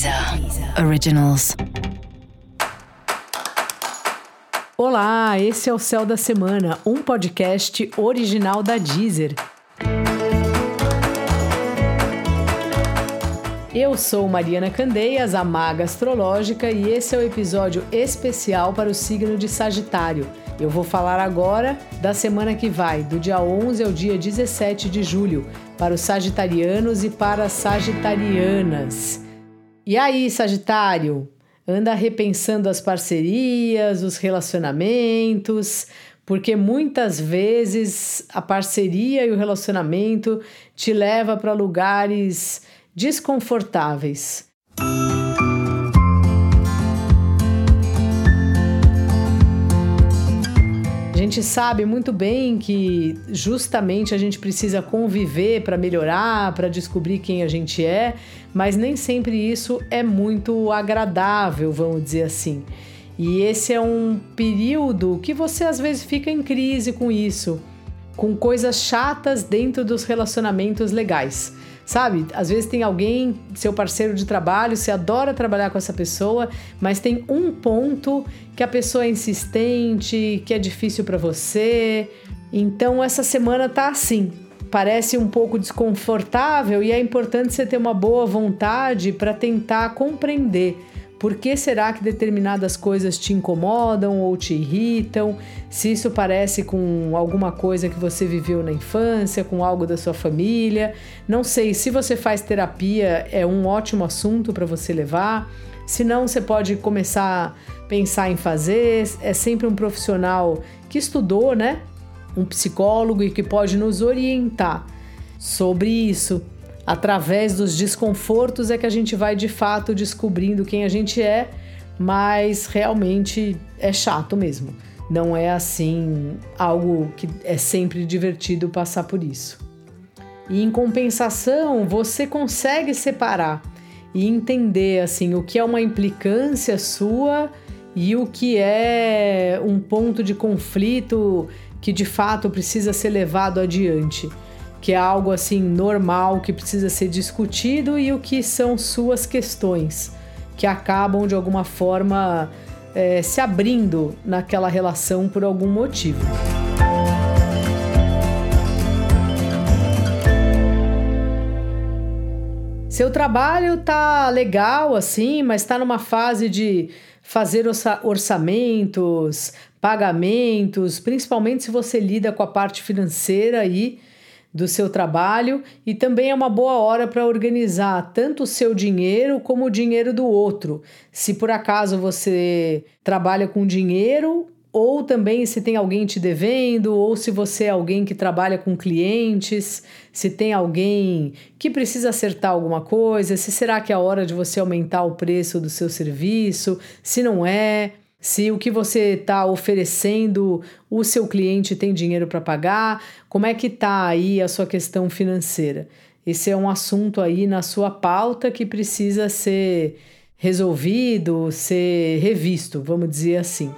Deezer Originals. Olá, esse é o Céu da Semana, um podcast original da Deezer. Eu sou Mariana Candeias, a maga astrológica, e esse é o episódio especial para o signo de Sagitário. Eu vou falar agora da semana que vai, do dia 11 ao dia 17 de julho, para os sagitarianos e para as sagitarianas. E aí, Sagitário? Anda repensando as parcerias, os relacionamentos, porque muitas vezes a parceria e o relacionamento te leva para lugares desconfortáveis. Gente sabe muito bem que justamente a gente precisa conviver para melhorar, para descobrir quem a gente é, mas nem sempre isso é muito agradável, vamos dizer assim. E esse é um período que você às vezes fica em crise com isso, com coisas chatas dentro dos relacionamentos legais. Sabe? Às vezes tem alguém, seu parceiro de trabalho, você adora trabalhar com essa pessoa, mas tem um ponto que a pessoa é insistente, que é difícil para você. Então essa semana tá assim. Parece um pouco desconfortável e é importante você ter uma boa vontade para tentar compreender por que será que determinadas coisas te incomodam ou te irritam? Se isso parece com alguma coisa que você viveu na infância, com algo da sua família. Não sei, se você faz terapia, é um ótimo assunto para você levar. Se não, você pode começar a pensar em fazer. É sempre um profissional que estudou, né? Um psicólogo e que pode nos orientar sobre isso através dos desconfortos é que a gente vai de fato descobrindo quem a gente é, mas realmente é chato mesmo. Não é assim algo que é sempre divertido passar por isso. E em compensação, você consegue separar e entender assim o que é uma implicância sua e o que é um ponto de conflito que de fato precisa ser levado adiante que é algo assim normal que precisa ser discutido e o que são suas questões que acabam de alguma forma é, se abrindo naquela relação por algum motivo. Seu trabalho tá legal assim, mas está numa fase de fazer orçamentos, pagamentos, principalmente se você lida com a parte financeira aí do seu trabalho e também é uma boa hora para organizar tanto o seu dinheiro como o dinheiro do outro. Se por acaso você trabalha com dinheiro, ou também se tem alguém te devendo, ou se você é alguém que trabalha com clientes, se tem alguém que precisa acertar alguma coisa, se será que é a hora de você aumentar o preço do seu serviço, se não é se o que você está oferecendo o seu cliente tem dinheiro para pagar, como é que está aí a sua questão financeira. Esse é um assunto aí na sua pauta que precisa ser resolvido, ser revisto, vamos dizer assim.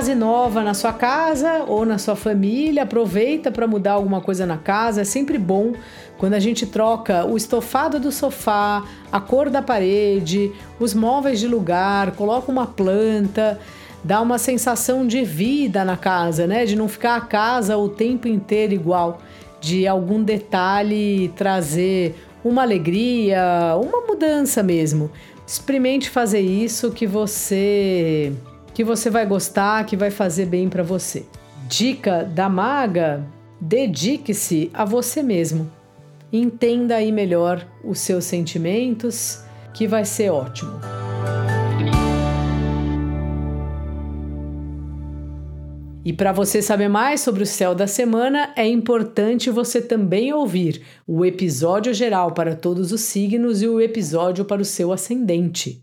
Fase nova na sua casa ou na sua família, aproveita para mudar alguma coisa na casa. É sempre bom quando a gente troca o estofado do sofá, a cor da parede, os móveis de lugar, coloca uma planta, dá uma sensação de vida na casa, né? De não ficar a casa o tempo inteiro igual, de algum detalhe trazer uma alegria, uma mudança mesmo. Experimente fazer isso que você que você vai gostar, que vai fazer bem para você. Dica da maga: dedique-se a você mesmo. Entenda aí melhor os seus sentimentos, que vai ser ótimo. E para você saber mais sobre o céu da semana, é importante você também ouvir o episódio geral para todos os signos e o episódio para o seu ascendente.